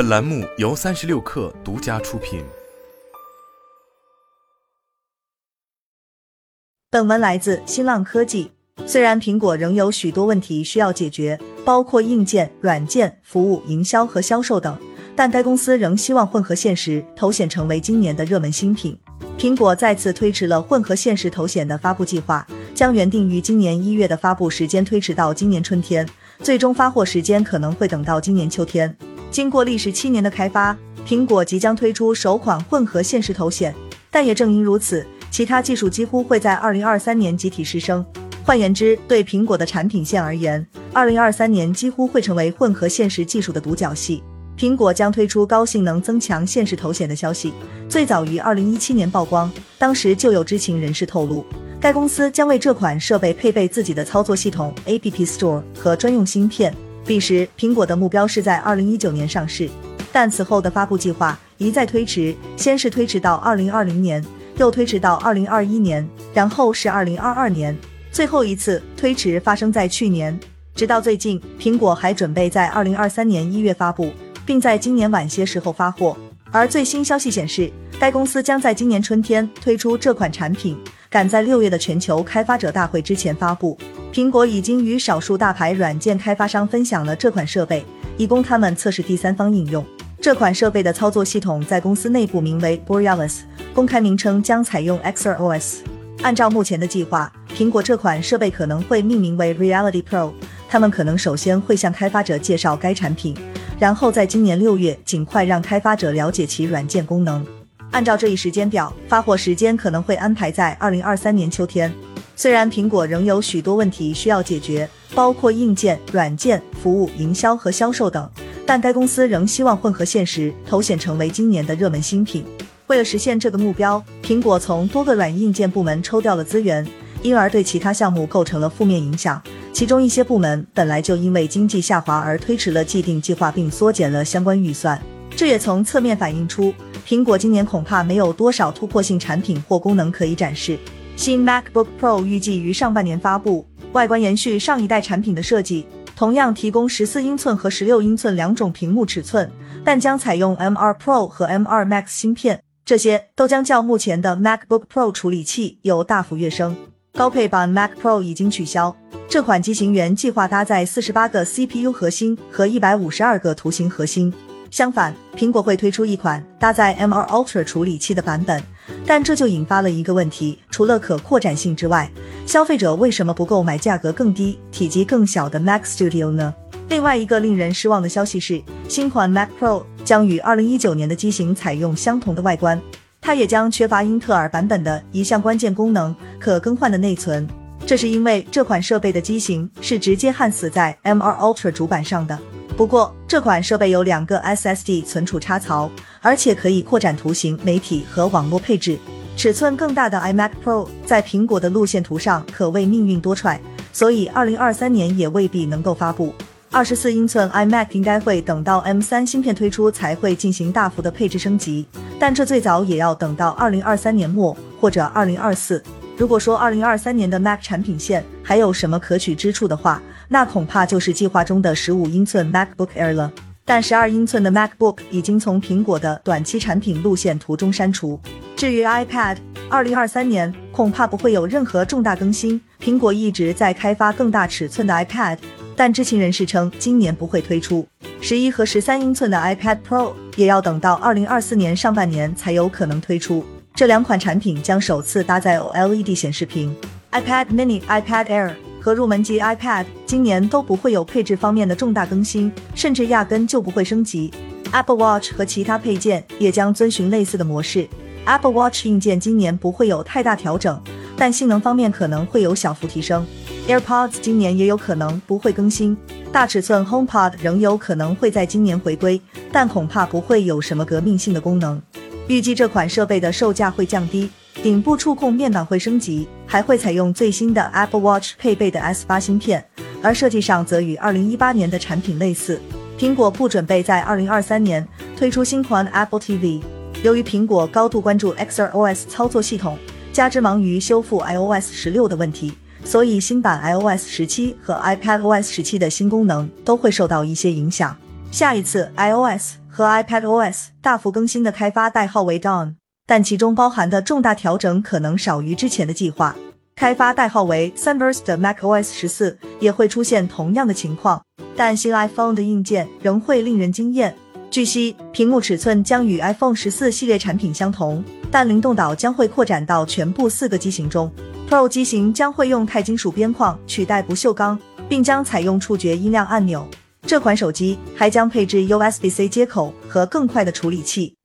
本栏目由三十六氪独家出品。本文来自新浪科技。虽然苹果仍有许多问题需要解决，包括硬件、软件、服务、营销和销售等，但该公司仍希望混合现实头显成为今年的热门新品。苹果再次推迟了混合现实头显的发布计划，将原定于今年一月的发布时间推迟到今年春天，最终发货时间可能会等到今年秋天。经过历时七年的开发，苹果即将推出首款混合现实头显，但也正因如此，其他技术几乎会在二零二三年集体失声。换言之，对苹果的产品线而言，二零二三年几乎会成为混合现实技术的独角戏。苹果将推出高性能增强现实头显的消息，最早于二零一七年曝光，当时就有知情人士透露，该公司将为这款设备配备自己的操作系统、App Store 和专用芯片。彼时，苹果的目标是在二零一九年上市，但此后的发布计划一再推迟，先是推迟到二零二零年，又推迟到二零二一年，然后是二零二二年，最后一次推迟发生在去年。直到最近，苹果还准备在二零二三年一月发布，并在今年晚些时候发货。而最新消息显示，该公司将在今年春天推出这款产品，赶在六月的全球开发者大会之前发布。苹果已经与少数大牌软件开发商分享了这款设备，以供他们测试第三方应用。这款设备的操作系统在公司内部名为 Borealis，公开名称将采用 XrOS。按照目前的计划，苹果这款设备可能会命名为 Reality Pro。他们可能首先会向开发者介绍该产品，然后在今年六月尽快让开发者了解其软件功能。按照这一时间表，发货时间可能会安排在二零二三年秋天。虽然苹果仍有许多问题需要解决，包括硬件、软件、服务、营销和销售等，但该公司仍希望混合现实头显成为今年的热门新品。为了实现这个目标，苹果从多个软硬件部门抽调了资源，因而对其他项目构成了负面影响。其中一些部门本来就因为经济下滑而推迟了既定计划，并缩减了相关预算。这也从侧面反映出，苹果今年恐怕没有多少突破性产品或功能可以展示。新 MacBook Pro 预计于上半年发布，外观延续上一代产品的设计，同样提供十四英寸和十六英寸两种屏幕尺寸，但将采用 M2 Pro 和 M2 Max 芯片，这些都将较目前的 MacBook Pro 处理器有大幅跃升。高配版 Mac Pro 已经取消，这款机型原计划搭载四十八个 CPU 核心和一百五十二个图形核心。相反，苹果会推出一款搭载 M2 Ultra 处理器的版本，但这就引发了一个问题：除了可扩展性之外，消费者为什么不购买价格更低、体积更小的 Mac Studio 呢？另外一个令人失望的消息是，新款 Mac Pro 将与二零一九年的机型采用相同的外观，它也将缺乏英特尔版本的一项关键功能——可更换的内存。这是因为这款设备的机型是直接焊死在 M2 Ultra 主板上的。不过，这款设备有两个 SSD 存储插槽，而且可以扩展图形、媒体和网络配置。尺寸更大的 iMac Pro 在苹果的路线图上可谓命运多舛，所以2023年也未必能够发布。24英寸 iMac 应该会等到 M3 芯片推出才会进行大幅的配置升级，但这最早也要等到2023年末或者2024。如果说2023年的 Mac 产品线还有什么可取之处的话，那恐怕就是计划中的十五英寸 MacBook Air 了。但十二英寸的 MacBook 已经从苹果的短期产品路线图中删除。至于 iPad，二零二三年恐怕不会有任何重大更新。苹果一直在开发更大尺寸的 iPad，但知情人士称今年不会推出。十一和十三英寸的 iPad Pro 也要等到二零二四年上半年才有可能推出。这两款产品将首次搭载 OLED 显示屏，iPad Mini、iPad Air 和入门级 iPad 今年都不会有配置方面的重大更新，甚至压根就不会升级。Apple Watch 和其他配件也将遵循类似的模式。Apple Watch 硬件今年不会有太大调整，但性能方面可能会有小幅提升。AirPods 今年也有可能不会更新。大尺寸 HomePod 仍有可能会在今年回归，但恐怕不会有什么革命性的功能。预计这款设备的售价会降低，顶部触控面板会升级，还会采用最新的 Apple Watch 配备的 S8 芯片，而设计上则与2018年的产品类似。苹果不准备在2023年推出新款 Apple TV，由于苹果高度关注 XrOS 操作系统，加之忙于修复 iOS 十六的问题，所以新版 iOS 十七和 iPadOS 十七的新功能都会受到一些影响。下一次 iOS 和 iPadOS 大幅更新的开发代号为 Dawn，但其中包含的重大调整可能少于之前的计划。开发代号为 Sunburst 的 macOS 十四也会出现同样的情况，但新 iPhone 的硬件仍会令人惊艳。据悉，屏幕尺寸将与 iPhone 十四系列产品相同，但灵动岛将会扩展到全部四个机型中。Pro 机型将会用钛金属边框取代不锈钢，并将采用触觉音量按钮。这款手机还将配置 USB-C 接口和更快的处理器。